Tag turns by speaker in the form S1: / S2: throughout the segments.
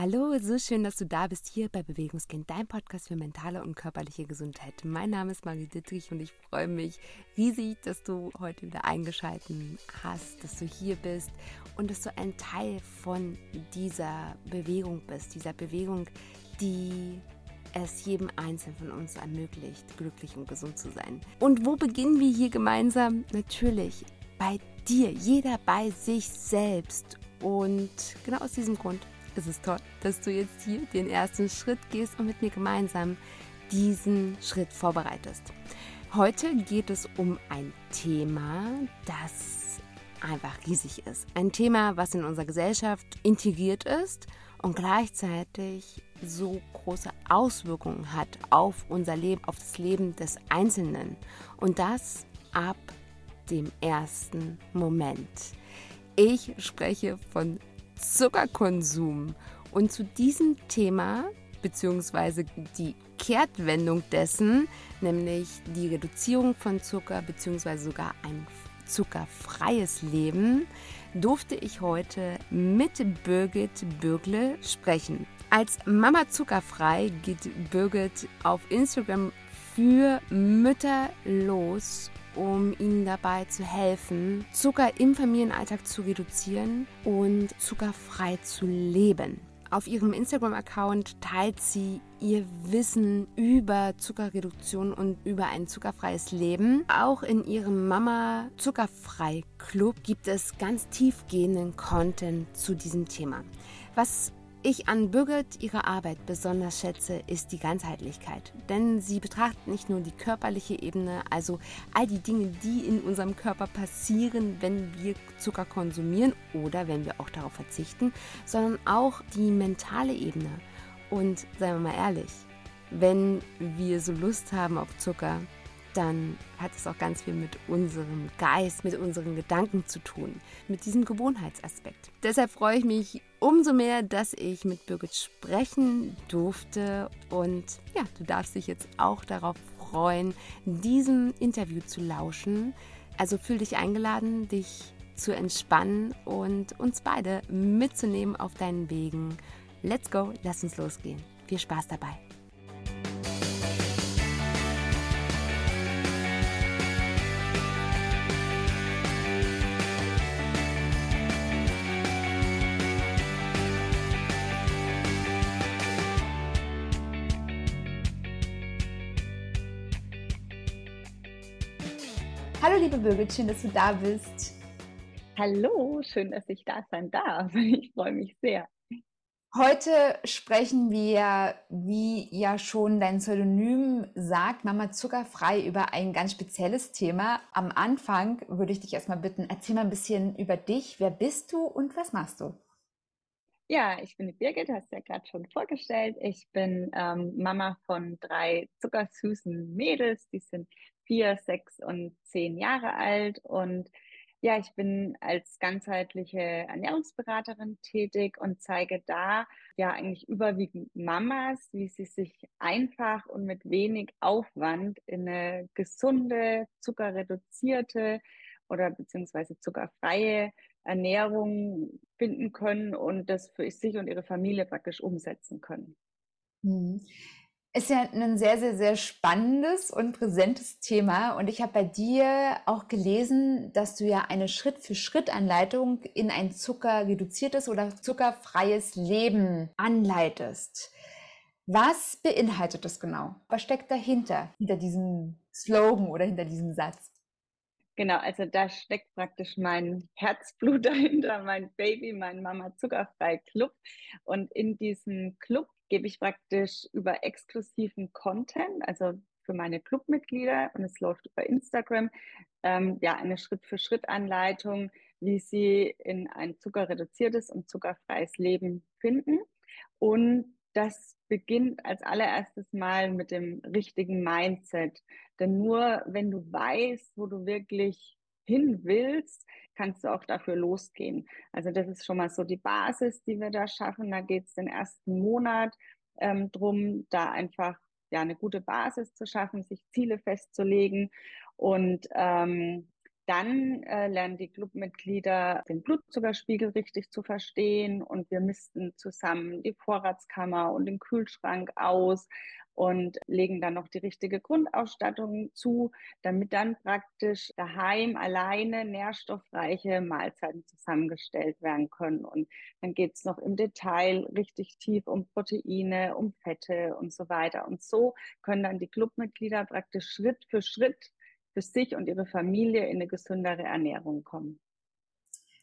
S1: Hallo, so schön, dass du da bist hier bei Bewegungskind, dein Podcast für mentale und körperliche Gesundheit. Mein Name ist Marie Dittrich und ich freue mich riesig, dass du heute wieder eingeschaltet hast, dass du hier bist und dass du ein Teil von dieser Bewegung bist, dieser Bewegung, die es jedem Einzelnen von uns ermöglicht, glücklich und gesund zu sein. Und wo beginnen wir hier gemeinsam? Natürlich bei dir, jeder bei sich selbst. Und genau aus diesem Grund ist es toll, dass du jetzt hier den ersten Schritt gehst und mit mir gemeinsam diesen Schritt vorbereitest. Heute geht es um ein Thema, das einfach riesig ist. Ein Thema, was in unserer Gesellschaft integriert ist und gleichzeitig so große Auswirkungen hat auf unser Leben, auf das Leben des Einzelnen. Und das ab dem ersten Moment. Ich spreche von Zuckerkonsum. Und zu diesem Thema, beziehungsweise die Kehrtwendung dessen, nämlich die Reduzierung von Zucker, beziehungsweise sogar ein zuckerfreies Leben, durfte ich heute mit Birgit Bürgle sprechen. Als Mama Zuckerfrei geht Birgit auf Instagram für Mütter los um ihnen dabei zu helfen, Zucker im Familienalltag zu reduzieren und zuckerfrei zu leben. Auf ihrem Instagram-Account teilt sie ihr Wissen über Zuckerreduktion und über ein zuckerfreies Leben. Auch in ihrem Mama Zuckerfrei Club gibt es ganz tiefgehenden Content zu diesem Thema. Was ich an Birgit ihre Arbeit besonders schätze, ist die Ganzheitlichkeit. Denn sie betrachtet nicht nur die körperliche Ebene, also all die Dinge, die in unserem Körper passieren, wenn wir Zucker konsumieren oder wenn wir auch darauf verzichten, sondern auch die mentale Ebene. Und seien wir mal ehrlich, wenn wir so Lust haben auf Zucker, dann hat es auch ganz viel mit unserem Geist, mit unseren Gedanken zu tun, mit diesem Gewohnheitsaspekt. Deshalb freue ich mich umso mehr, dass ich mit Birgit sprechen durfte und ja, du darfst dich jetzt auch darauf freuen, diesem Interview zu lauschen. Also fühl dich eingeladen, dich zu entspannen und uns beide mitzunehmen auf deinen Wegen. Let's go, lass uns losgehen. Viel Spaß dabei. Liebe Birgit, schön, dass du da bist.
S2: Hallo, schön, dass ich da sein darf. Ich freue mich sehr.
S1: Heute sprechen wir, wie ja schon dein Pseudonym sagt, Mama Zuckerfrei über ein ganz spezielles Thema. Am Anfang würde ich dich erstmal bitten, erzähl mal ein bisschen über dich. Wer bist du und was machst du?
S2: Ja, ich bin die Birgit, hast du ja gerade schon vorgestellt. Ich bin ähm, Mama von drei zuckersüßen Mädels, die sind vier, sechs und zehn Jahre alt. Und ja, ich bin als ganzheitliche Ernährungsberaterin tätig und zeige da ja eigentlich überwiegend Mamas, wie sie sich einfach und mit wenig Aufwand in eine gesunde, zuckerreduzierte oder beziehungsweise zuckerfreie Ernährung finden können und das für sich und ihre Familie praktisch umsetzen können.
S1: Mhm ist ja ein sehr, sehr, sehr spannendes und präsentes Thema. Und ich habe bei dir auch gelesen, dass du ja eine Schritt-für-Schritt-Anleitung in ein zuckerreduziertes oder zuckerfreies Leben anleitest. Was beinhaltet das genau? Was steckt dahinter, hinter diesem Slogan oder hinter diesem Satz?
S2: Genau, also da steckt praktisch mein Herzblut dahinter, mein Baby, mein Mama Zuckerfrei Club. Und in diesem Club gebe ich praktisch über exklusiven Content, also für meine Clubmitglieder und es läuft über Instagram, ähm, ja, eine Schritt-für-Schritt-Anleitung, wie sie in ein zuckerreduziertes und zuckerfreies Leben finden. Und das beginnt als allererstes Mal mit dem richtigen Mindset. Denn nur wenn du weißt, wo du wirklich hin willst, kannst du auch dafür losgehen. Also das ist schon mal so die Basis, die wir da schaffen. Da geht es den ersten Monat ähm, drum, da einfach ja eine gute Basis zu schaffen, sich Ziele festzulegen und ähm, dann äh, lernen die Clubmitglieder den Blutzuckerspiegel richtig zu verstehen und wir missten zusammen die Vorratskammer und den Kühlschrank aus und legen dann noch die richtige Grundausstattung zu, damit dann praktisch daheim alleine nährstoffreiche Mahlzeiten zusammengestellt werden können. Und dann geht es noch im Detail richtig tief um Proteine, um Fette und so weiter. Und so können dann die Clubmitglieder praktisch Schritt für Schritt für sich und ihre Familie in eine gesündere Ernährung kommen.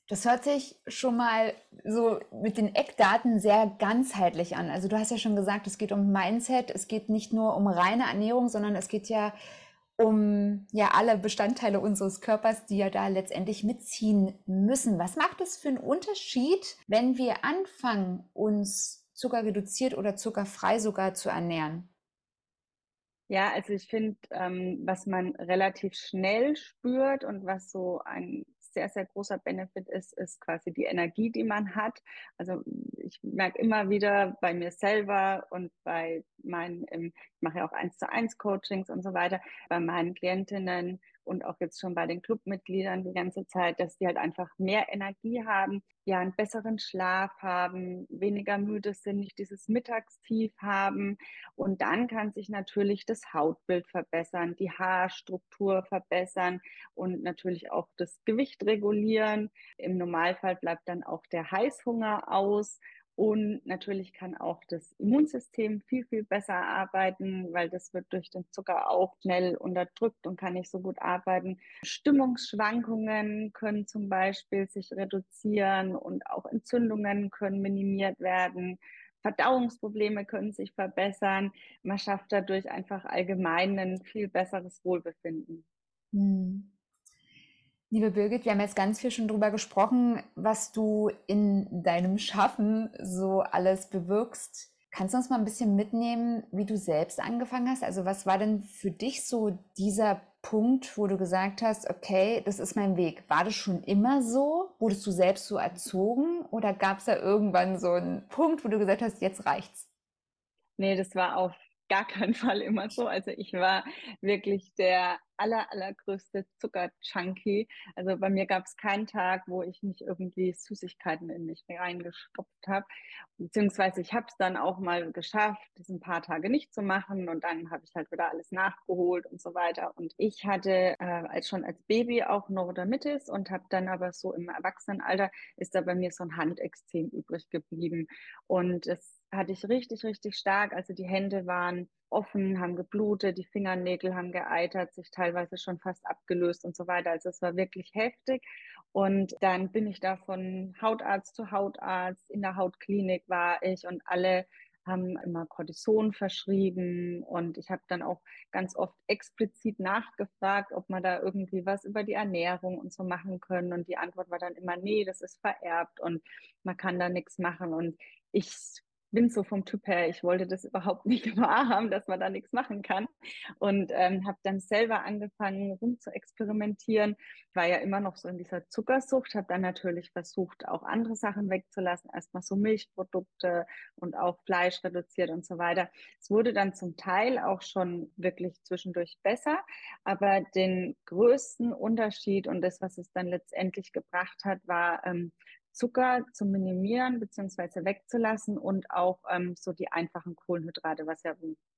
S3: Das hört sich schon mal so mit den Eckdaten sehr ganzheitlich an. Also du hast ja schon gesagt, es geht um Mindset, es geht nicht nur um reine Ernährung, sondern es geht ja um ja alle Bestandteile unseres Körpers, die ja da letztendlich mitziehen müssen. Was macht es für einen Unterschied, wenn wir anfangen, uns zuckerreduziert oder zuckerfrei sogar zu ernähren?
S2: Ja, also ich finde, ähm, was man relativ schnell spürt und was so ein sehr, sehr großer Benefit ist, ist quasi die Energie, die man hat. Also ich merke immer wieder bei mir selber und bei meinen, ich mache ja auch eins zu eins Coachings und so weiter, bei meinen Klientinnen, und auch jetzt schon bei den Clubmitgliedern die ganze Zeit, dass die halt einfach mehr Energie haben, ja, einen besseren Schlaf haben, weniger müde sind, nicht dieses Mittagstief haben. Und dann kann sich natürlich das Hautbild verbessern, die Haarstruktur verbessern und natürlich auch das Gewicht regulieren. Im Normalfall bleibt dann auch der Heißhunger aus. Und natürlich kann auch das Immunsystem viel, viel besser arbeiten, weil das wird durch den Zucker auch schnell unterdrückt und kann nicht so gut arbeiten. Stimmungsschwankungen können zum Beispiel sich reduzieren und auch Entzündungen können minimiert werden. Verdauungsprobleme können sich verbessern. Man schafft dadurch einfach allgemein ein viel besseres Wohlbefinden. Hm.
S3: Liebe Birgit, wir haben jetzt ganz viel schon darüber gesprochen, was du in deinem Schaffen so alles bewirkst. Kannst du uns mal ein bisschen mitnehmen, wie du selbst angefangen hast? Also was war denn für dich so dieser Punkt, wo du gesagt hast, okay, das ist mein Weg? War das schon immer so? Wurdest du selbst so erzogen? Oder gab es da irgendwann so einen Punkt, wo du gesagt hast, jetzt reicht's?
S2: Nee, das war auf gar keinen Fall immer so. Also ich war wirklich der aller, allergrößte Zucker-Junkie. Also bei mir gab es keinen Tag, wo ich nicht irgendwie Süßigkeiten in mich reingestopft habe. Beziehungsweise ich habe es dann auch mal geschafft, das ein paar Tage nicht zu machen und dann habe ich halt wieder alles nachgeholt und so weiter. Und ich hatte äh, als schon als Baby auch Neurodermitis und habe dann aber so im Erwachsenenalter ist da bei mir so ein Handextrem übrig geblieben. Und das hatte ich richtig, richtig stark. Also die Hände waren offen, haben geblutet, die Fingernägel haben geeitert, sich teilweise schon fast abgelöst und so weiter. Also es war wirklich heftig. Und dann bin ich da von Hautarzt zu Hautarzt, in der Hautklinik war ich und alle haben immer Cortison verschrieben und ich habe dann auch ganz oft explizit nachgefragt, ob man da irgendwie was über die Ernährung und so machen können und die Antwort war dann immer, nee, das ist vererbt und man kann da nichts machen und ich bin so vom Typ her, ich wollte das überhaupt nicht wahrhaben, dass man da nichts machen kann. Und ähm, habe dann selber angefangen, rum zu experimentieren. War ja immer noch so in dieser Zuckersucht, habe dann natürlich versucht, auch andere Sachen wegzulassen. Erstmal so Milchprodukte und auch Fleisch reduziert und so weiter. Es wurde dann zum Teil auch schon wirklich zwischendurch besser. Aber den größten Unterschied und das, was es dann letztendlich gebracht hat, war ähm, Zucker zu minimieren bzw. wegzulassen und auch ähm, so die einfachen Kohlenhydrate, was ja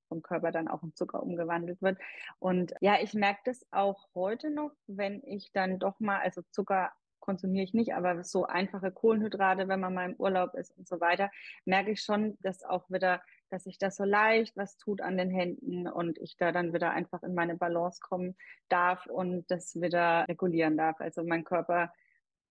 S2: vom Körper dann auch in Zucker umgewandelt wird. Und ja, ich merke das auch heute noch, wenn ich dann doch mal, also Zucker konsumiere ich nicht, aber so einfache Kohlenhydrate, wenn man mal im Urlaub ist und so weiter, merke ich schon, dass auch wieder, dass sich das so leicht was tut an den Händen und ich da dann wieder einfach in meine Balance kommen darf und das wieder regulieren darf. Also mein Körper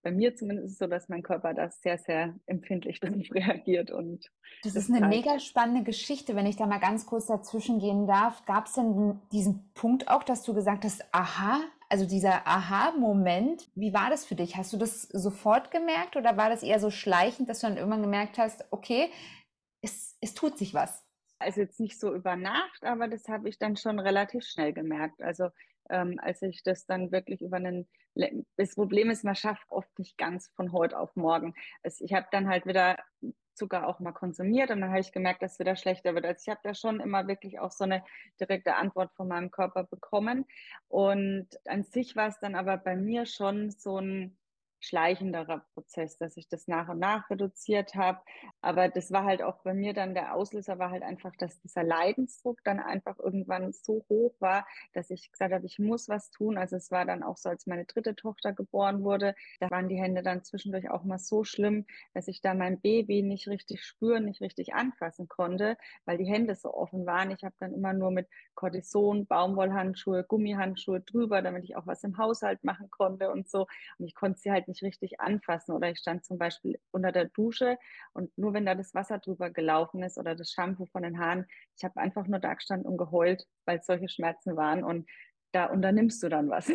S2: bei mir zumindest ist es so, dass mein Körper das sehr, sehr empfindlich darauf reagiert. Und
S3: das ist eine mega spannende Geschichte, wenn ich da mal ganz kurz dazwischen gehen darf. Gab es denn diesen Punkt auch, dass du gesagt hast, aha, also dieser Aha-Moment, wie war das für dich? Hast du das sofort gemerkt oder war das eher so schleichend, dass du dann irgendwann gemerkt hast, okay, es, es tut sich was?
S2: Also jetzt nicht so über Nacht, aber das habe ich dann schon relativ schnell gemerkt. Also ähm, als ich das dann wirklich über einen, das Problem ist, man schafft oft nicht ganz von heute auf morgen. Also ich habe dann halt wieder Zucker auch mal konsumiert und dann habe ich gemerkt, dass es wieder schlechter wird. Also ich habe da schon immer wirklich auch so eine direkte Antwort von meinem Körper bekommen. Und an sich war es dann aber bei mir schon so ein schleichenderer Prozess, dass ich das nach und nach reduziert habe. Aber das war halt auch bei mir dann der Auslöser, war halt einfach, dass dieser Leidensdruck dann einfach irgendwann so hoch war, dass ich gesagt habe, ich muss was tun. Also es war dann auch so, als meine dritte Tochter geboren wurde, da waren die Hände dann zwischendurch auch mal so schlimm, dass ich da mein Baby nicht richtig spüren, nicht richtig anfassen konnte, weil die Hände so offen waren. Ich habe dann immer nur mit Cortison, Baumwollhandschuhe, Gummihandschuhe drüber, damit ich auch was im Haushalt machen konnte und so. Und ich konnte sie halt nicht richtig anfassen. Oder ich stand zum Beispiel unter der Dusche und nur wenn da das Wasser drüber gelaufen ist oder das Shampoo von den Haaren, ich habe einfach nur da gestanden und geheult, weil es solche Schmerzen waren. Und da unternimmst du dann was.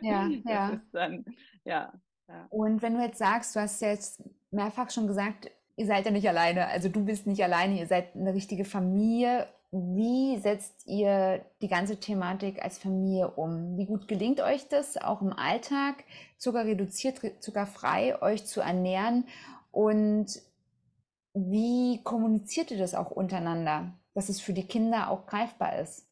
S3: Ja, ja.
S2: Dann, ja,
S3: ja. Und wenn du jetzt sagst, du hast jetzt mehrfach schon gesagt, ihr seid ja nicht alleine, also du bist nicht alleine, ihr seid eine richtige Familie wie setzt ihr die ganze Thematik als Familie um? Wie gut gelingt euch das, auch im Alltag, Zucker reduziert, zuckerfrei euch zu ernähren? Und wie kommuniziert ihr das auch untereinander, dass es für die Kinder auch greifbar ist?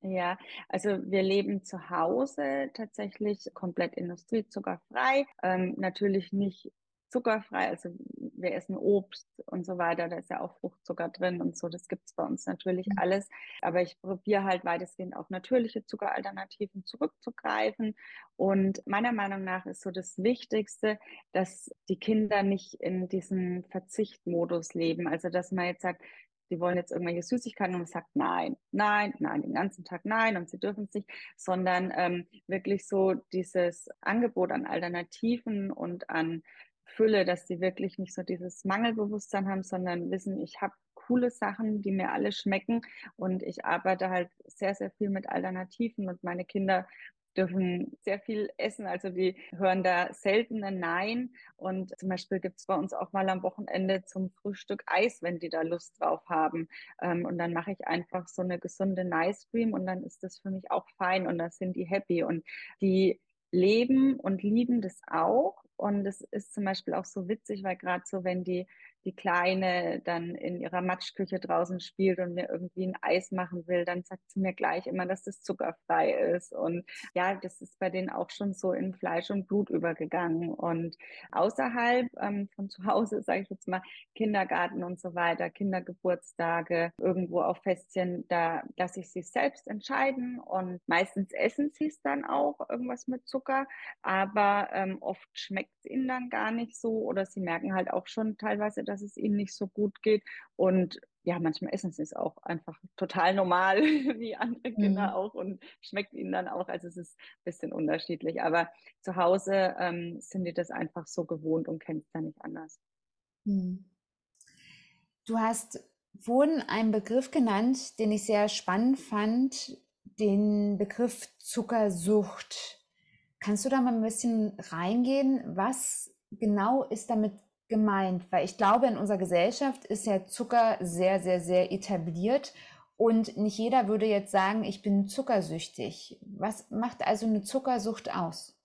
S2: Ja, also wir leben zu Hause tatsächlich komplett industriezuckerfrei. Ähm, natürlich nicht zuckerfrei, also wir essen Obst und so weiter, da ist ja auch Fruchtzucker drin und so, das gibt es bei uns natürlich mhm. alles. Aber ich probiere halt weitestgehend auf natürliche Zuckeralternativen zurückzugreifen. Und meiner Meinung nach ist so das Wichtigste, dass die Kinder nicht in diesem Verzichtmodus leben. Also dass man jetzt sagt, sie wollen jetzt irgendwelche Süßigkeiten und man sagt nein, nein, nein, den ganzen Tag nein und sie dürfen es nicht, sondern ähm, wirklich so dieses Angebot an Alternativen und an Fülle, dass sie wirklich nicht so dieses Mangelbewusstsein haben, sondern wissen, ich habe coole Sachen, die mir alle schmecken. Und ich arbeite halt sehr, sehr viel mit Alternativen. Und meine Kinder dürfen sehr viel essen, also die hören da selten ein Nein. Und zum Beispiel gibt es bei uns auch mal am Wochenende zum Frühstück Eis, wenn die da Lust drauf haben. Ähm, und dann mache ich einfach so eine gesunde Nice Cream und dann ist das für mich auch fein und da sind die happy. Und die leben und lieben das auch und es ist zum Beispiel auch so witzig, weil gerade so, wenn die, die Kleine dann in ihrer Matschküche draußen spielt und mir irgendwie ein Eis machen will, dann sagt sie mir gleich immer, dass das zuckerfrei ist. Und ja, das ist bei denen auch schon so in Fleisch und Blut übergegangen. Und außerhalb ähm, von zu Hause, sage ich jetzt mal, Kindergarten und so weiter, Kindergeburtstage, irgendwo auf Festchen, da lasse ich sie selbst entscheiden. Und meistens essen sie es dann auch, irgendwas mit Zucker. Aber ähm, oft schmeckt es ihnen dann gar nicht so oder sie merken halt auch schon teilweise, dass es ihnen nicht so gut geht. Und ja, manchmal essen sie es auch einfach total normal, wie andere Kinder mhm. auch und schmeckt ihnen dann auch. Also es ist ein bisschen unterschiedlich. Aber zu Hause ähm, sind die das einfach so gewohnt und kennen es dann nicht anders. Mhm.
S3: Du hast vorhin einen Begriff genannt, den ich sehr spannend fand, den Begriff Zuckersucht. Kannst du da mal ein bisschen reingehen? Was genau ist damit gemeint? Weil ich glaube, in unserer Gesellschaft ist ja Zucker sehr, sehr, sehr etabliert und nicht jeder würde jetzt sagen, ich bin zuckersüchtig. Was macht also eine Zuckersucht aus?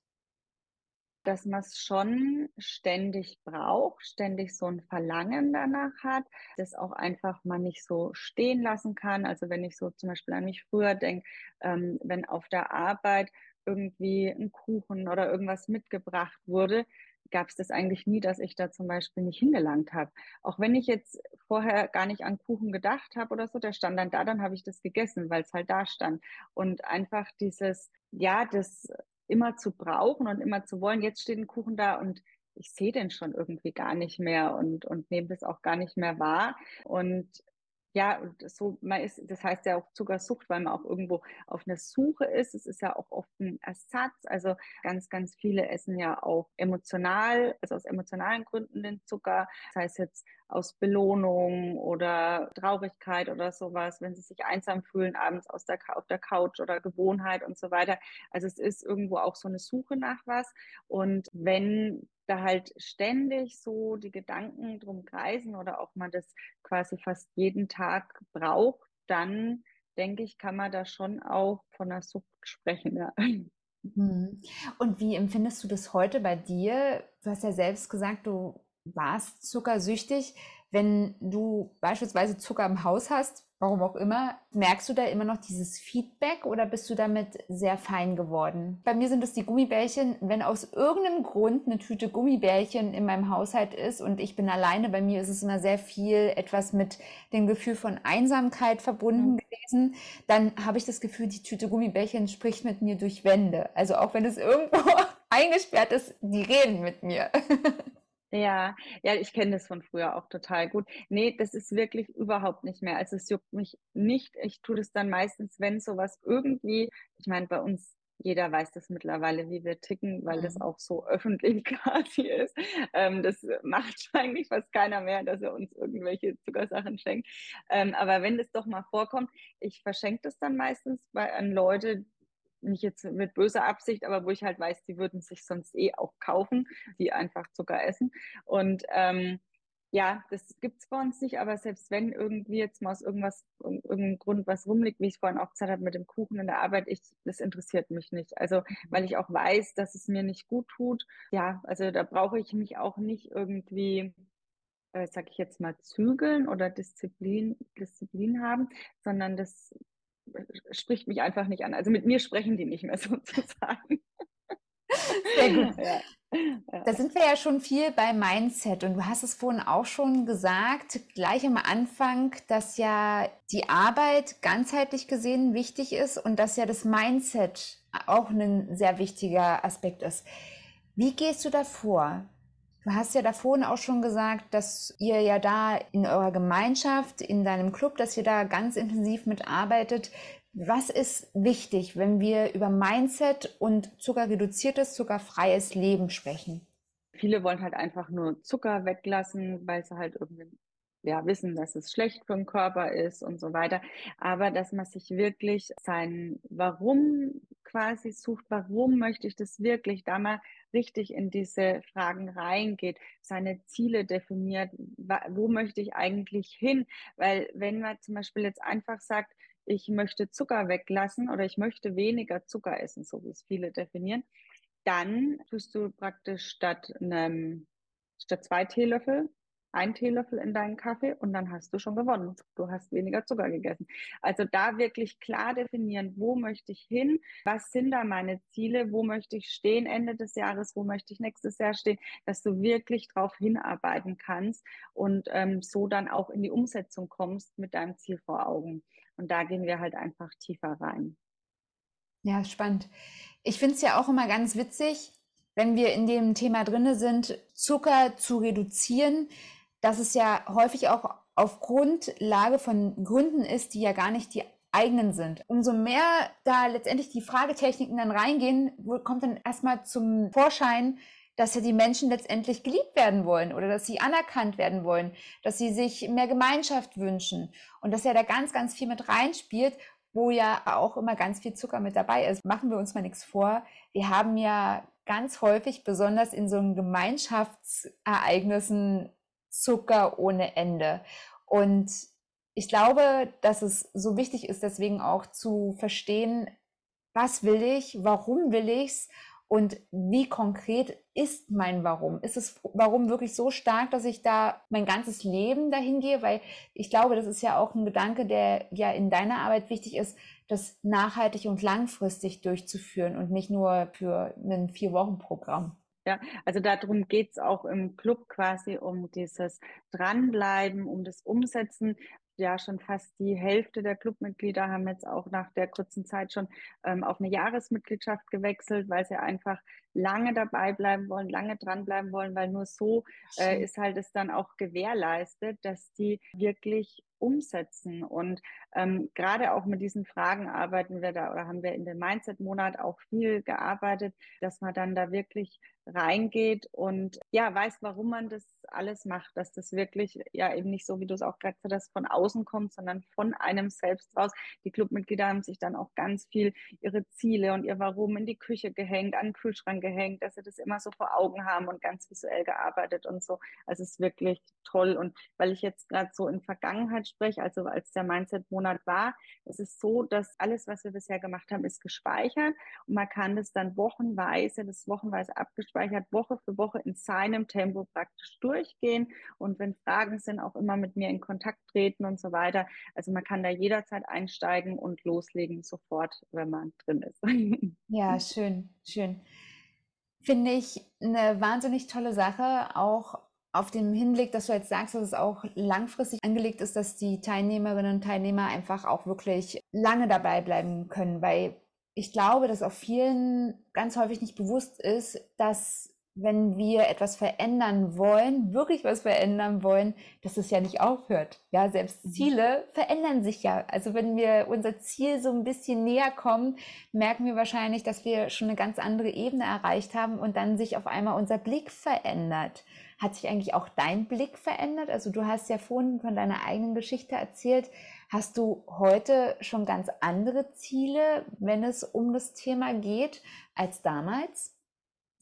S2: Dass man es schon ständig braucht, ständig so ein Verlangen danach hat, das auch einfach man nicht so stehen lassen kann. Also wenn ich so zum Beispiel an mich früher denke, ähm, wenn auf der Arbeit irgendwie ein Kuchen oder irgendwas mitgebracht wurde, gab es das eigentlich nie, dass ich da zum Beispiel nicht hingelangt habe. Auch wenn ich jetzt vorher gar nicht an Kuchen gedacht habe oder so, der stand dann da, dann habe ich das gegessen, weil es halt da stand. Und einfach dieses, ja, das immer zu brauchen und immer zu wollen, jetzt steht ein Kuchen da und ich sehe den schon irgendwie gar nicht mehr und, und nehme das auch gar nicht mehr wahr. Und ja, so man ist, das heißt ja auch Zuckersucht, weil man auch irgendwo auf einer Suche ist. Es ist ja auch oft ein Ersatz. Also ganz, ganz viele essen ja auch emotional, also aus emotionalen Gründen den Zucker. Das heißt jetzt aus Belohnung oder Traurigkeit oder sowas, wenn sie sich einsam fühlen, abends aus der, auf der Couch oder Gewohnheit und so weiter. Also es ist irgendwo auch so eine Suche nach was. Und wenn da halt ständig so die Gedanken drum kreisen oder auch man das quasi fast jeden Tag braucht, dann denke ich, kann man da schon auch von einer Sucht sprechen. Ja.
S3: Mhm. Und wie empfindest du das heute bei dir? Du hast ja selbst gesagt, du warst zuckersüchtig. Wenn du beispielsweise Zucker im Haus hast, warum auch immer, merkst du da immer noch dieses Feedback oder bist du damit sehr fein geworden? Bei mir sind es die Gummibärchen. Wenn aus irgendeinem Grund eine Tüte Gummibärchen in meinem Haushalt ist und ich bin alleine, bei mir ist es immer sehr viel etwas mit dem Gefühl von Einsamkeit verbunden mhm. gewesen, dann habe ich das Gefühl, die Tüte Gummibärchen spricht mit mir durch Wände. Also auch wenn es irgendwo eingesperrt ist, die reden mit mir.
S2: Ja, ja, ich kenne das von früher auch total gut. Nee, das ist wirklich überhaupt nicht mehr. Also es juckt mich nicht. Ich tue das dann meistens, wenn sowas irgendwie, ich meine, bei uns, jeder weiß das mittlerweile, wie wir ticken, weil das mhm. auch so öffentlich quasi ist. Ähm, das macht eigentlich fast keiner mehr, dass er uns irgendwelche Zuckersachen schenkt. Ähm, aber wenn das doch mal vorkommt, ich verschenke das dann meistens bei, an Leute, nicht jetzt mit böser Absicht, aber wo ich halt weiß, die würden sich sonst eh auch kaufen, die einfach Zucker essen. Und ähm, ja, das gibt es bei uns nicht, aber selbst wenn irgendwie jetzt mal aus irgendwas, irgendeinem Grund was rumliegt, wie ich vorhin auch gesagt habe mit dem Kuchen in der Arbeit, ich, das interessiert mich nicht. Also, mhm. weil ich auch weiß, dass es mir nicht gut tut. Ja, also da brauche ich mich auch nicht irgendwie, äh, sag ich jetzt mal, zügeln oder Disziplin, Disziplin haben, sondern das spricht mich einfach nicht an. Also mit mir sprechen die nicht mehr sozusagen.
S3: Sehr gut. Ja. Da sind wir ja schon viel bei Mindset und du hast es vorhin auch schon gesagt, gleich am Anfang, dass ja die Arbeit ganzheitlich gesehen wichtig ist und dass ja das Mindset auch ein sehr wichtiger Aspekt ist. Wie gehst du da vor? Du hast ja davor auch schon gesagt, dass ihr ja da in eurer Gemeinschaft, in deinem Club, dass ihr da ganz intensiv mitarbeitet. Was ist wichtig, wenn wir über Mindset und zuckerreduziertes, zuckerfreies Leben sprechen?
S2: Viele wollen halt einfach nur Zucker weglassen, weil sie halt irgendwie ja, wissen, dass es schlecht für den Körper ist und so weiter. Aber dass man sich wirklich sein Warum quasi sucht, warum möchte ich das wirklich, da mal richtig in diese Fragen reingeht, seine Ziele definiert, wo möchte ich eigentlich hin? Weil wenn man zum Beispiel jetzt einfach sagt, ich möchte Zucker weglassen oder ich möchte weniger Zucker essen, so wie es viele definieren, dann tust du praktisch statt einem, statt zwei Teelöffel ein Teelöffel in deinen Kaffee und dann hast du schon gewonnen. Du hast weniger Zucker gegessen. Also da wirklich klar definieren, wo möchte ich hin, was sind da meine Ziele, wo möchte ich stehen Ende des Jahres, wo möchte ich nächstes Jahr stehen, dass du wirklich darauf hinarbeiten kannst und ähm, so dann auch in die Umsetzung kommst mit deinem Ziel vor Augen. Und da gehen wir halt einfach tiefer rein.
S3: Ja, spannend. Ich finde es ja auch immer ganz witzig, wenn wir in dem Thema drinne sind, Zucker zu reduzieren, dass es ja häufig auch auf Grundlage von Gründen ist, die ja gar nicht die eigenen sind. Umso mehr da letztendlich die Fragetechniken dann reingehen, kommt dann erstmal zum Vorschein, dass ja die Menschen letztendlich geliebt werden wollen oder dass sie anerkannt werden wollen, dass sie sich mehr Gemeinschaft wünschen und dass ja da ganz, ganz viel mit reinspielt, wo ja auch immer ganz viel Zucker mit dabei ist. Machen wir uns mal nichts vor. Wir haben ja ganz häufig, besonders in so Gemeinschaftsereignissen, Zucker ohne Ende. Und ich glaube, dass es so wichtig ist, deswegen auch zu verstehen, was will ich, warum will ich's und wie konkret ist mein Warum? Ist es Warum wirklich so stark, dass ich da mein ganzes Leben dahin gehe? Weil ich glaube, das ist ja auch ein Gedanke, der ja in deiner Arbeit wichtig ist, das nachhaltig und langfristig durchzuführen und nicht nur für ein Vier-Wochen-Programm.
S2: Ja, also darum geht's auch im Club quasi um dieses Dranbleiben, um das Umsetzen. Ja, schon fast die Hälfte der Clubmitglieder haben jetzt auch nach der kurzen Zeit schon ähm, auf eine Jahresmitgliedschaft gewechselt, weil sie einfach lange dabei bleiben wollen, lange dranbleiben wollen, weil nur so äh, ist halt es dann auch gewährleistet, dass die wirklich umsetzen. Und ähm, gerade auch mit diesen Fragen arbeiten wir da oder haben wir in dem Mindset-Monat auch viel gearbeitet, dass man dann da wirklich reingeht und ja, weiß, warum man das alles macht, dass das wirklich ja eben nicht so, wie du es auch gerade gesagt hast, von außen kommt, sondern von einem selbst raus. Die Clubmitglieder haben sich dann auch ganz viel ihre Ziele und ihr Warum in die Küche gehängt, an den Kühlschrank gehängt, dass sie das immer so vor Augen haben und ganz visuell gearbeitet und so. Also es ist wirklich toll. Und weil ich jetzt gerade so in Vergangenheit spreche, also als der Mindset-Monat war, es ist so, dass alles, was wir bisher gemacht haben, ist gespeichert und man kann das dann wochenweise, das wochenweise abgespeichert, Woche für Woche in seinem Tempo praktisch durchgehen und wenn Fragen sind, auch immer mit mir in Kontakt treten und so weiter. Also man kann da jederzeit einsteigen und loslegen sofort, wenn man drin ist.
S3: Ja, schön, schön. Finde ich eine wahnsinnig tolle Sache, auch auf dem Hinblick, dass du jetzt sagst, dass es auch langfristig angelegt ist, dass die Teilnehmerinnen und Teilnehmer einfach auch wirklich lange dabei bleiben können, weil ich glaube, dass auch vielen ganz häufig nicht bewusst ist, dass wenn wir etwas verändern wollen, wirklich was verändern wollen, dass es ja nicht aufhört. Ja, selbst mhm. Ziele verändern sich ja. Also wenn wir unser Ziel so ein bisschen näher kommen, merken wir wahrscheinlich, dass wir schon eine ganz andere Ebene erreicht haben und dann sich auf einmal unser Blick verändert. Hat sich eigentlich auch dein Blick verändert? Also du hast ja vorhin von deiner eigenen Geschichte erzählt. Hast du heute schon ganz andere Ziele, wenn es um das Thema geht, als damals?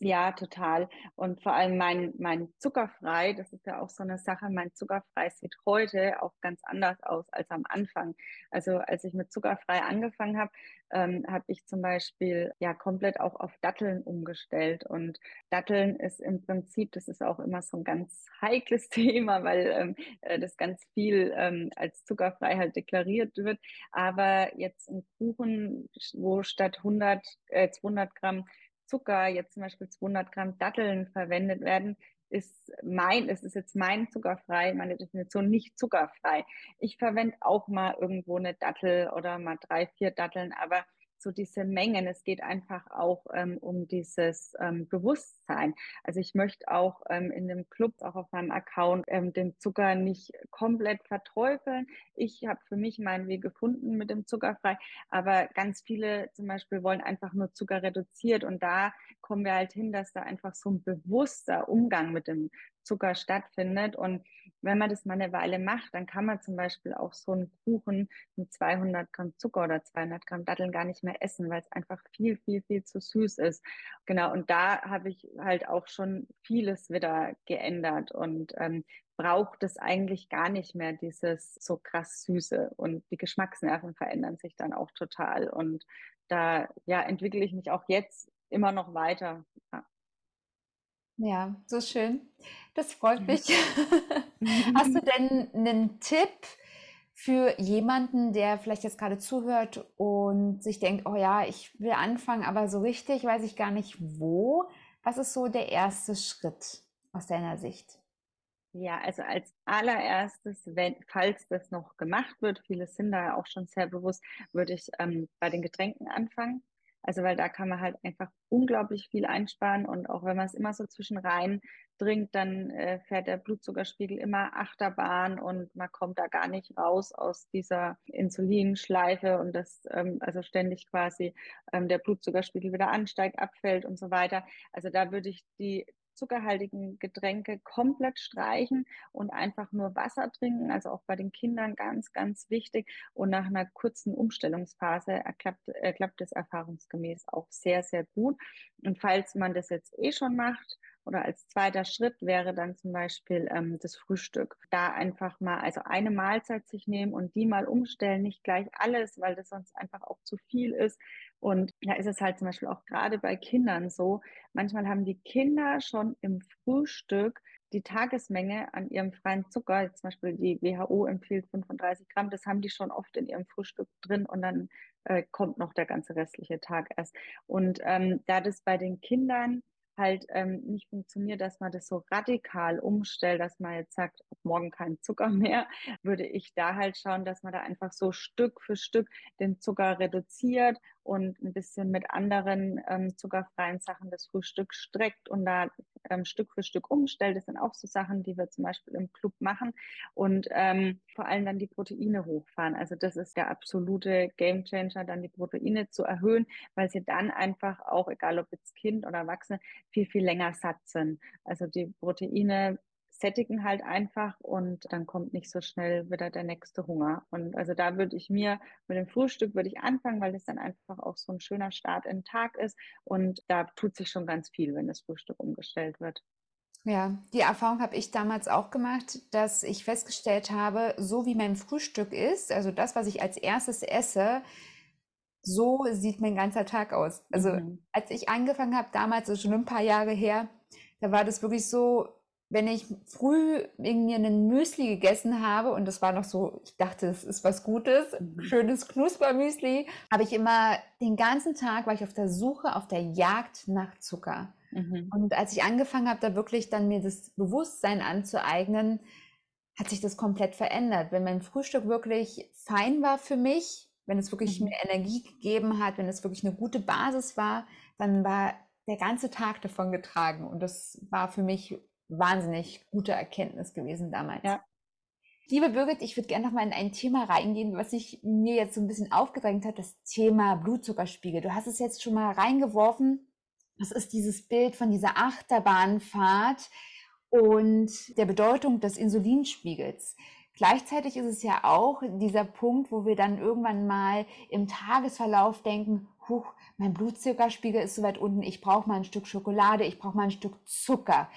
S2: Ja, total. Und vor allem mein, mein Zuckerfrei, das ist ja auch so eine Sache, mein Zuckerfrei sieht heute auch ganz anders aus als am Anfang. Also als ich mit Zuckerfrei angefangen habe, ähm, habe ich zum Beispiel ja komplett auch auf Datteln umgestellt. Und Datteln ist im Prinzip, das ist auch immer so ein ganz heikles Thema, weil ähm, äh, das ganz viel ähm, als zuckerfrei halt deklariert wird. Aber jetzt ein Kuchen, wo statt 100, äh, 200 Gramm Zucker, jetzt zum Beispiel 200 Gramm Datteln verwendet werden, ist mein, es ist jetzt mein zuckerfrei, meine Definition nicht zuckerfrei. Ich verwende auch mal irgendwo eine Dattel oder mal drei, vier Datteln, aber so diese Mengen. Es geht einfach auch ähm, um dieses ähm, Bewusstsein. Also ich möchte auch ähm, in dem Club, auch auf meinem Account, ähm, den Zucker nicht komplett verteufeln. Ich habe für mich meinen Weg gefunden mit dem Zuckerfrei, aber ganz viele zum Beispiel wollen einfach nur Zucker reduziert und da kommen wir halt hin, dass da einfach so ein bewusster Umgang mit dem Zucker stattfindet. Und wenn man das mal eine Weile macht, dann kann man zum Beispiel auch so einen Kuchen mit 200 Gramm Zucker oder 200 Gramm Datteln gar nicht mehr essen, weil es einfach viel, viel, viel zu süß ist. Genau, und da habe ich halt auch schon vieles wieder geändert und ähm, braucht es eigentlich gar nicht mehr dieses so krass Süße und die Geschmacksnerven verändern sich dann auch total und da ja entwickle ich mich auch jetzt immer noch weiter. Ja.
S3: Ja, so schön. Das freut mich. Hast du denn einen Tipp für jemanden, der vielleicht jetzt gerade zuhört und sich denkt, oh ja, ich will anfangen, aber so richtig weiß ich gar nicht wo. Was ist so der erste Schritt aus deiner Sicht?
S2: Ja, also als allererstes, wenn, falls das noch gemacht wird, viele sind da auch schon sehr bewusst, würde ich ähm, bei den Getränken anfangen. Also weil da kann man halt einfach unglaublich viel einsparen und auch wenn man es immer so zwischen rein trinkt, dann äh, fährt der Blutzuckerspiegel immer Achterbahn und man kommt da gar nicht raus aus dieser Insulinschleife und das ähm, also ständig quasi ähm, der Blutzuckerspiegel wieder ansteigt, abfällt und so weiter. Also da würde ich die zuckerhaltigen Getränke komplett streichen und einfach nur Wasser trinken. Also auch bei den Kindern ganz, ganz wichtig. Und nach einer kurzen Umstellungsphase erklappt, erklappt es erfahrungsgemäß auch sehr, sehr gut. Und falls man das jetzt eh schon macht, oder als zweiter Schritt wäre dann zum Beispiel ähm, das Frühstück. Da einfach mal, also eine Mahlzeit sich nehmen und die mal umstellen, nicht gleich alles, weil das sonst einfach auch zu viel ist. Und da ist es halt zum Beispiel auch gerade bei Kindern so, manchmal haben die Kinder schon im Frühstück die Tagesmenge an ihrem freien Zucker, zum Beispiel die WHO empfiehlt 35 Gramm, das haben die schon oft in ihrem Frühstück drin und dann äh, kommt noch der ganze restliche Tag erst. Und ähm, da das bei den Kindern halt ähm, nicht funktioniert, dass man das so radikal umstellt, dass man jetzt sagt, morgen kein Zucker mehr, würde ich da halt schauen, dass man da einfach so Stück für Stück den Zucker reduziert und ein bisschen mit anderen ähm, zuckerfreien Sachen das Frühstück streckt und da ähm, Stück für Stück umstellt. Das sind auch so Sachen, die wir zum Beispiel im Club machen und ähm, vor allem dann die Proteine hochfahren. Also das ist der absolute Gamechanger, dann die Proteine zu erhöhen, weil sie dann einfach auch, egal ob jetzt Kind oder Erwachsene, viel, viel länger satt sind. Also die Proteine sättigen halt einfach und dann kommt nicht so schnell wieder der nächste Hunger. Und also da würde ich mir mit dem Frühstück würde ich anfangen, weil das dann einfach auch so ein schöner Start in den Tag ist. Und da tut sich schon ganz viel, wenn das Frühstück umgestellt wird.
S3: Ja, die Erfahrung habe ich damals auch gemacht, dass ich festgestellt habe, so wie mein Frühstück ist, also das, was ich als erstes esse, so sieht mein ganzer Tag aus. Also mhm. als ich angefangen habe, damals, ist schon ein paar Jahre her, da war das wirklich so, wenn ich früh irgendwie einen Müsli gegessen habe und das war noch so, ich dachte, es ist was Gutes, mhm. schönes Knuspermüsli, habe ich immer den ganzen Tag war ich auf der Suche, auf der Jagd nach Zucker. Mhm. Und als ich angefangen habe, da wirklich dann mir das Bewusstsein anzueignen, hat sich das komplett verändert. Wenn mein Frühstück wirklich fein war für mich, wenn es wirklich mhm. mir Energie gegeben hat, wenn es wirklich eine gute Basis war, dann war der ganze Tag davon getragen. Und das war für mich wahnsinnig gute Erkenntnis gewesen damals. Ja. Liebe Birgit, ich würde gerne noch mal in ein Thema reingehen, was sich mir jetzt so ein bisschen aufgedrängt hat, das Thema Blutzuckerspiegel. Du hast es jetzt schon mal reingeworfen. Das ist dieses Bild von dieser Achterbahnfahrt und der Bedeutung des Insulinspiegels. Gleichzeitig ist es ja auch dieser Punkt, wo wir dann irgendwann mal im Tagesverlauf denken, huch, mein Blutzuckerspiegel ist so weit unten, ich brauche mal ein Stück Schokolade, ich brauche mal ein Stück Zucker.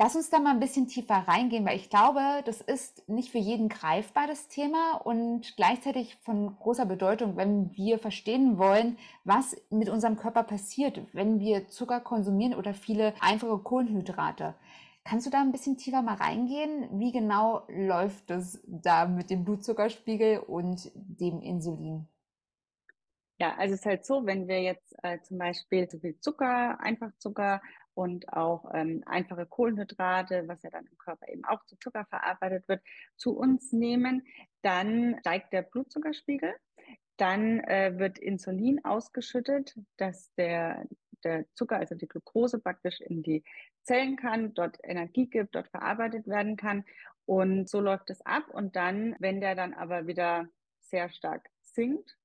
S3: Lass uns da mal ein bisschen tiefer reingehen, weil ich glaube, das ist nicht für jeden greifbar, das Thema und gleichzeitig von großer Bedeutung, wenn wir verstehen wollen, was mit unserem Körper passiert, wenn wir Zucker konsumieren oder viele einfache Kohlenhydrate. Kannst du da ein bisschen tiefer mal reingehen? Wie genau läuft es da mit dem Blutzuckerspiegel und dem Insulin?
S2: Ja, also es ist halt so, wenn wir jetzt äh, zum Beispiel zu viel Zucker, Einfachzucker und auch ähm, einfache Kohlenhydrate, was ja dann im Körper eben auch zu Zucker verarbeitet wird, zu uns nehmen, dann steigt der Blutzuckerspiegel. Dann äh, wird Insulin ausgeschüttet, dass der, der Zucker, also die Glucose praktisch in die Zellen kann, dort Energie gibt, dort verarbeitet werden kann. Und so läuft es ab. Und dann, wenn der dann aber wieder sehr stark sinkt,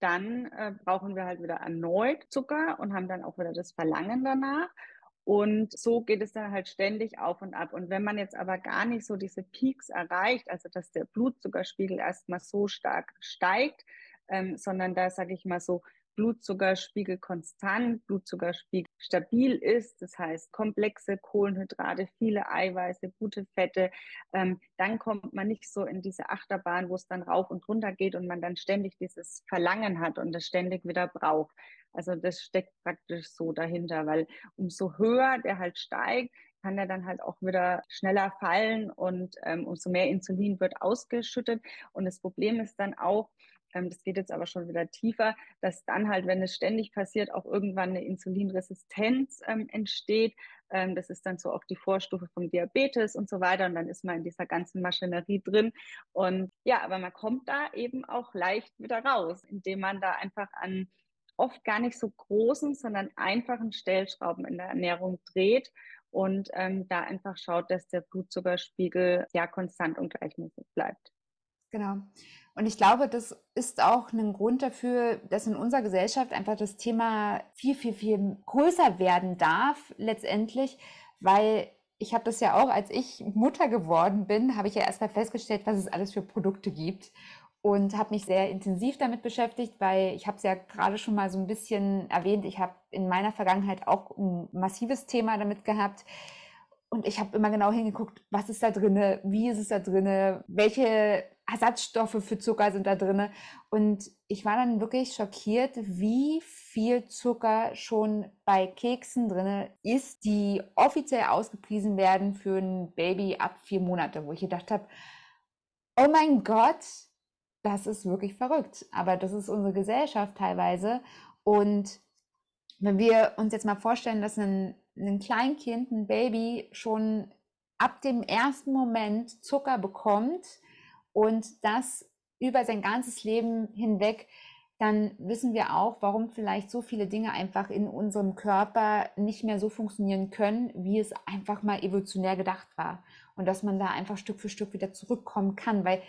S2: dann äh, brauchen wir halt wieder erneut Zucker und haben dann auch wieder das Verlangen danach. Und so geht es dann halt ständig auf und ab. Und wenn man jetzt aber gar nicht so diese Peaks erreicht, also dass der Blutzuckerspiegel erstmal so stark steigt, ähm, sondern da sage ich mal so Blutzuckerspiegel konstant, Blutzuckerspiegel stabil ist, das heißt komplexe Kohlenhydrate, viele Eiweiße, gute Fette, ähm, dann kommt man nicht so in diese Achterbahn, wo es dann rauf und runter geht und man dann ständig dieses Verlangen hat und das ständig wieder braucht. Also das steckt praktisch so dahinter, weil umso höher der halt steigt, kann der dann halt auch wieder schneller fallen und ähm, umso mehr Insulin wird ausgeschüttet. Und das Problem ist dann auch, ähm, das geht jetzt aber schon wieder tiefer, dass dann halt, wenn es ständig passiert, auch irgendwann eine Insulinresistenz ähm, entsteht. Ähm, das ist dann so auch die Vorstufe vom Diabetes und so weiter. Und dann ist man in dieser ganzen Maschinerie drin. Und ja, aber man kommt da eben auch leicht wieder raus, indem man da einfach an oft gar nicht so großen, sondern einfachen Stellschrauben in der Ernährung dreht und ähm, da einfach schaut, dass der Blutzuckerspiegel ja konstant und gleichmäßig bleibt.
S3: Genau. Und ich glaube, das ist auch ein Grund dafür, dass in unserer Gesellschaft einfach das Thema viel, viel, viel größer werden darf, letztendlich, weil ich habe das ja auch, als ich Mutter geworden bin, habe ich ja erstmal festgestellt, was es alles für Produkte gibt und habe mich sehr intensiv damit beschäftigt, weil ich habe es ja gerade schon mal so ein bisschen erwähnt, ich habe in meiner Vergangenheit auch ein massives Thema damit gehabt. Und ich habe immer genau hingeguckt, was ist da drinne, wie ist es da drinne, welche Ersatzstoffe für Zucker sind da drinne. Und ich war dann wirklich schockiert, wie viel Zucker schon bei Keksen drinne ist, die offiziell ausgepriesen werden für ein Baby ab vier Monate, wo ich gedacht habe, oh mein Gott, das ist wirklich verrückt. Aber das ist unsere Gesellschaft teilweise. Und wenn wir uns jetzt mal vorstellen, dass ein, ein Kleinkind, ein Baby schon ab dem ersten Moment Zucker bekommt und das über sein ganzes Leben hinweg, dann wissen wir auch, warum vielleicht so viele Dinge einfach in unserem Körper nicht mehr so funktionieren können, wie es einfach mal evolutionär gedacht war. Und dass man da einfach Stück für Stück wieder zurückkommen kann, weil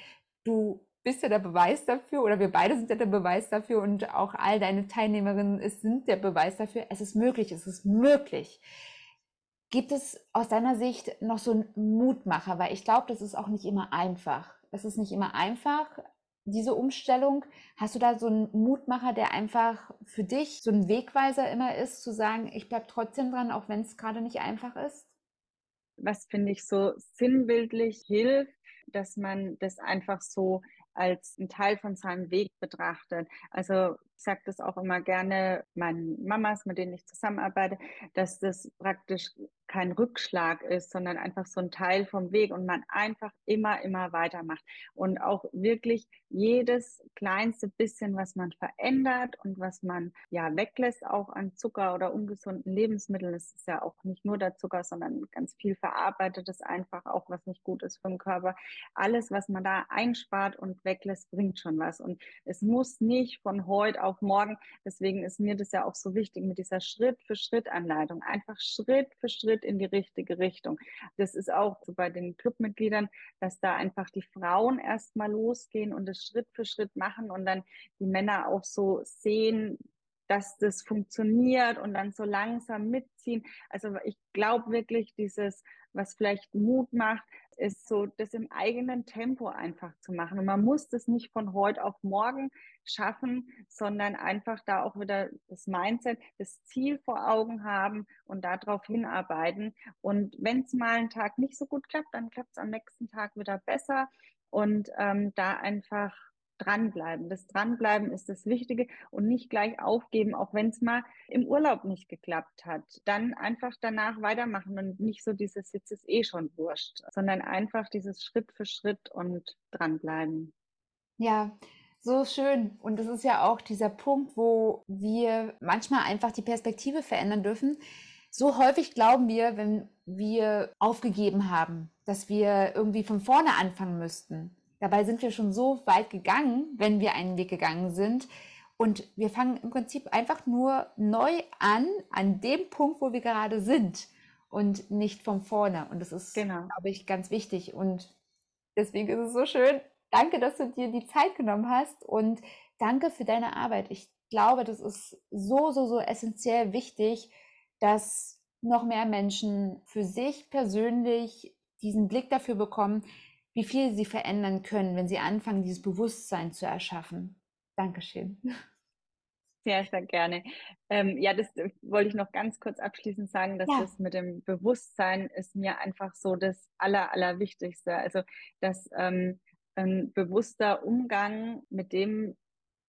S3: du bist ja der Beweis dafür oder wir beide sind ja der Beweis dafür und auch all deine Teilnehmerinnen sind der Beweis dafür. Es ist möglich, es ist möglich. Gibt es aus deiner Sicht noch so einen Mutmacher? Weil ich glaube, das ist auch nicht immer einfach. Es ist nicht immer einfach, diese Umstellung. Hast du da so einen Mutmacher, der einfach für dich so ein Wegweiser immer ist, zu sagen, ich bleibe trotzdem dran, auch wenn es gerade nicht einfach ist?
S2: Was finde ich so sinnbildlich hilft, dass man das einfach so als ein Teil von seinem Weg betrachtet. Also ich sage das auch immer gerne meinen Mamas, mit denen ich zusammenarbeite, dass das praktisch kein Rückschlag ist, sondern einfach so ein Teil vom Weg und man einfach immer, immer weitermacht. Und auch wirklich jedes kleinste bisschen, was man verändert und was man ja weglässt, auch an Zucker oder ungesunden Lebensmitteln. Es ist ja auch nicht nur der Zucker, sondern ganz viel verarbeitetes einfach auch, was nicht gut ist für den Körper. Alles, was man da einspart und weglässt, bringt schon was. Und es muss nicht von heute auf morgen. Deswegen ist mir das ja auch so wichtig mit dieser Schritt-für-Schritt-Anleitung. Einfach Schritt für Schritt in die richtige Richtung. Das ist auch so bei den Clubmitgliedern, dass da einfach die Frauen erstmal losgehen und das Schritt für Schritt machen und dann die Männer auch so sehen, dass das funktioniert und dann so langsam mitziehen. Also ich glaube wirklich, dieses, was vielleicht Mut macht, ist so, das im eigenen Tempo einfach zu machen. Und man muss das nicht von heute auf morgen schaffen, sondern einfach da auch wieder das Mindset, das Ziel vor Augen haben und darauf hinarbeiten. Und wenn es mal einen Tag nicht so gut klappt, dann klappt es am nächsten Tag wieder besser. Und ähm, da einfach dranbleiben. Das Dranbleiben ist das Wichtige und nicht gleich aufgeben, auch wenn es mal im Urlaub nicht geklappt hat. Dann einfach danach weitermachen und nicht so dieses jetzt ist eh schon wurscht, sondern einfach dieses Schritt für Schritt und dranbleiben.
S3: Ja, so schön. Und das ist ja auch dieser Punkt, wo wir manchmal einfach die Perspektive verändern dürfen. So häufig glauben wir, wenn wir aufgegeben haben, dass wir irgendwie von vorne anfangen müssten. Dabei sind wir schon so weit gegangen, wenn wir einen Weg gegangen sind. Und wir fangen im Prinzip einfach nur neu an, an dem Punkt, wo wir gerade sind und nicht von vorne. Und das ist, genau. glaube ich, ganz wichtig. Und deswegen ist es so schön. Danke, dass du dir die Zeit genommen hast und danke für deine Arbeit. Ich glaube, das ist so, so, so essentiell wichtig, dass noch mehr Menschen für sich persönlich diesen Blick dafür bekommen, wie viel sie verändern können, wenn sie anfangen, dieses Bewusstsein zu erschaffen. Dankeschön.
S2: Sehr, sehr gerne. Ähm, ja, das äh, wollte ich noch ganz kurz abschließend sagen, dass ja. das mit dem Bewusstsein ist mir einfach so das Aller, Allerwichtigste. Also, dass ähm, ein bewusster Umgang mit dem,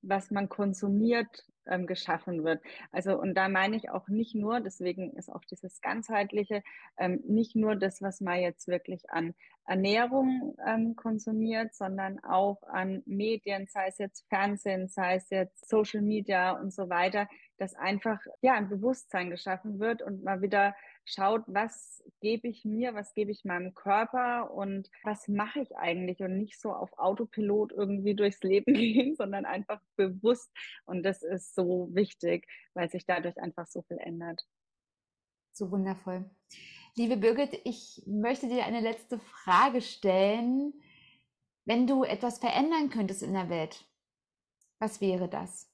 S2: was man konsumiert, ähm, geschaffen wird. Also und da meine ich auch nicht nur, deswegen ist auch dieses ganzheitliche, ähm, nicht nur das, was man jetzt wirklich an Ernährung ähm, konsumiert, sondern auch an Medien, sei es jetzt Fernsehen, sei es jetzt Social Media und so weiter, dass einfach ja ein Bewusstsein geschaffen wird und mal wieder schaut, was gebe ich mir, was gebe ich meinem Körper und was mache ich eigentlich und nicht so auf Autopilot irgendwie durchs Leben gehen, sondern einfach bewusst. Und das ist so wichtig, weil sich dadurch einfach so viel ändert.
S3: So wundervoll. Liebe Birgit, ich möchte dir eine letzte Frage stellen. Wenn du etwas verändern könntest in der Welt, was wäre das?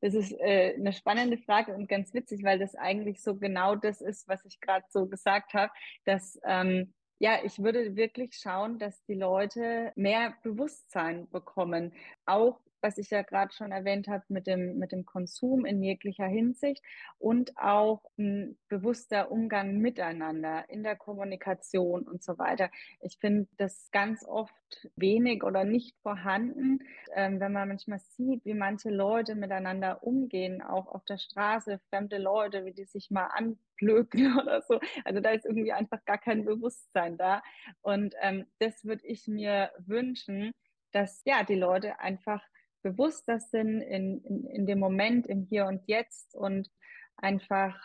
S2: Das ist äh, eine spannende Frage und ganz witzig, weil das eigentlich so genau das ist, was ich gerade so gesagt habe, dass ähm, ja, ich würde wirklich schauen, dass die Leute mehr Bewusstsein bekommen, auch was ich ja gerade schon erwähnt habe mit dem, mit dem Konsum in jeglicher Hinsicht und auch ein bewusster Umgang miteinander in der Kommunikation und so weiter. Ich finde das ganz oft wenig oder nicht vorhanden, ähm, wenn man manchmal sieht, wie manche Leute miteinander umgehen, auch auf der Straße, fremde Leute, wie die sich mal anblöken oder so. Also da ist irgendwie einfach gar kein Bewusstsein da. Und ähm, das würde ich mir wünschen, dass ja die Leute einfach bewusster sind in, in, in dem Moment, im Hier und Jetzt und einfach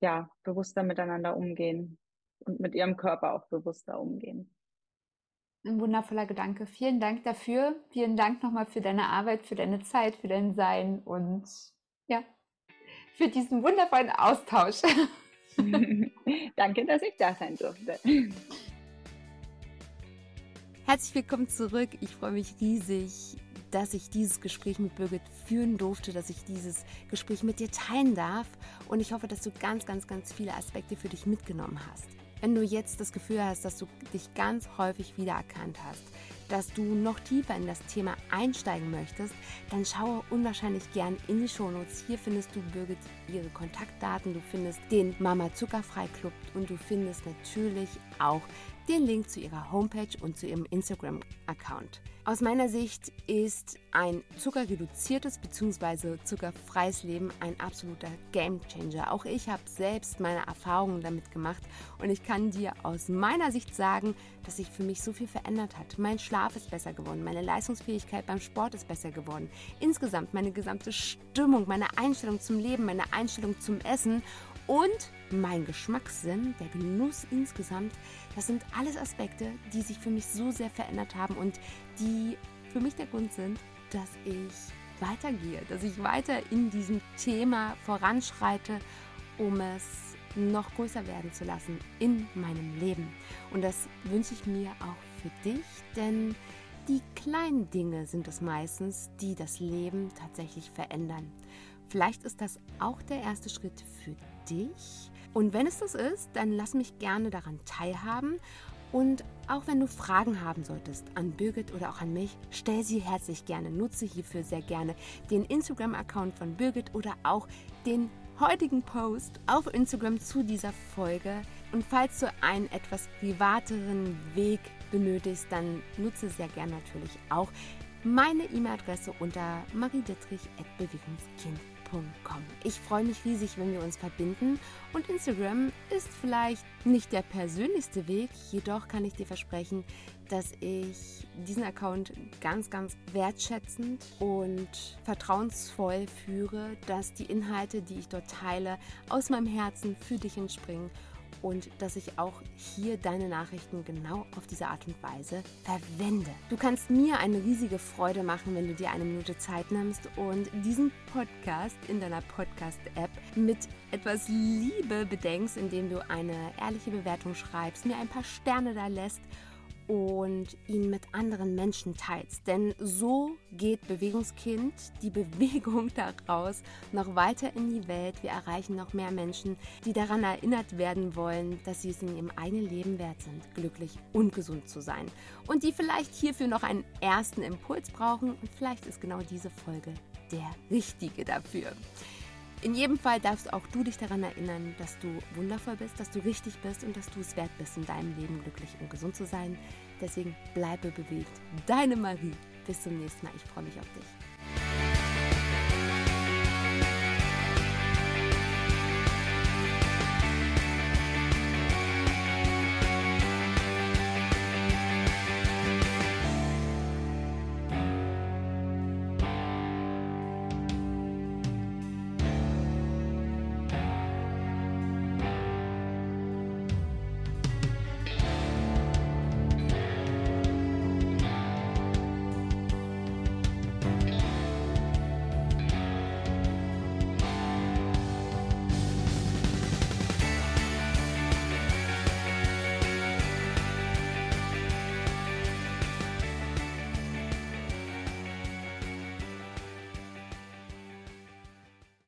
S2: ja bewusster miteinander umgehen und mit ihrem Körper auch bewusster umgehen.
S3: Ein wundervoller Gedanke. Vielen Dank dafür. Vielen Dank nochmal für deine Arbeit, für deine Zeit, für dein Sein und ja, für diesen wundervollen Austausch.
S2: Danke, dass ich da sein durfte.
S3: Herzlich willkommen zurück. Ich freue mich riesig,
S1: dass ich dieses Gespräch mit Birgit führen durfte, dass ich dieses Gespräch mit dir teilen darf. Und ich hoffe, dass du ganz, ganz, ganz viele Aspekte für dich mitgenommen hast. Wenn du jetzt das Gefühl hast, dass du dich ganz häufig wiedererkannt hast, dass du noch tiefer in das Thema einsteigen möchtest, dann schaue unwahrscheinlich gern in die Shownotes. Hier findest du Birgit ihre Kontaktdaten, du findest den Mama Zuckerfrei Club und du findest natürlich auch den Link zu ihrer Homepage und zu ihrem Instagram-Account. Aus meiner Sicht ist ein zuckerreduziertes bzw. zuckerfreies Leben ein absoluter Gamechanger. Auch ich habe selbst meine Erfahrungen damit gemacht und ich kann dir aus meiner Sicht sagen, dass sich für mich so viel verändert hat. Mein Schlaf ist besser geworden, meine Leistungsfähigkeit beim Sport ist besser geworden. Insgesamt meine gesamte Stimmung, meine Einstellung zum Leben, meine Einstellung zum Essen und mein Geschmackssinn, der Genuss insgesamt, das sind alles Aspekte, die sich für mich so sehr verändert haben und die für mich der Grund sind, dass ich weitergehe, dass ich weiter in diesem Thema voranschreite, um es noch größer werden zu lassen in meinem Leben. Und das wünsche ich mir auch für dich, denn die kleinen Dinge sind es meistens, die das Leben tatsächlich verändern. Vielleicht ist das auch der erste Schritt für dich. Und wenn es das ist, dann lass mich gerne daran teilhaben. Und auch wenn du Fragen haben solltest an Birgit oder auch an mich, stell sie herzlich gerne. Nutze hierfür sehr gerne den Instagram-Account von Birgit oder auch den heutigen Post auf Instagram zu dieser Folge. Und falls du einen etwas privateren Weg benötigst, dann nutze sehr gerne natürlich auch meine E-Mail-Adresse unter mariedittrich.bewegungskind.de ich freue mich riesig, wenn wir uns verbinden. Und Instagram ist vielleicht nicht der persönlichste Weg, jedoch kann ich dir versprechen, dass ich diesen Account ganz, ganz wertschätzend und vertrauensvoll führe, dass die Inhalte, die ich dort teile, aus meinem Herzen für dich entspringen und dass ich auch hier deine Nachrichten genau auf diese Art und Weise verwende. Du kannst mir eine riesige Freude machen, wenn du dir eine Minute Zeit nimmst und diesen Podcast in deiner Podcast-App mit etwas Liebe bedenkst, indem du eine ehrliche Bewertung schreibst, mir ein paar Sterne da lässt und ihn mit anderen Menschen teilst. Denn so geht Bewegungskind, die Bewegung daraus, noch weiter in die Welt. Wir erreichen noch mehr Menschen, die daran erinnert werden wollen, dass sie es in ihrem eigenen Leben wert sind, glücklich und gesund zu sein. Und die vielleicht hierfür noch einen ersten Impuls brauchen. Und vielleicht ist genau diese Folge der richtige dafür. In jedem Fall darfst auch du dich daran erinnern, dass du wundervoll bist, dass du richtig bist und dass du es wert bist, in deinem Leben glücklich und gesund zu sein. Deswegen bleibe bewegt. Deine Marie. Bis zum nächsten Mal. Ich freue mich auf dich.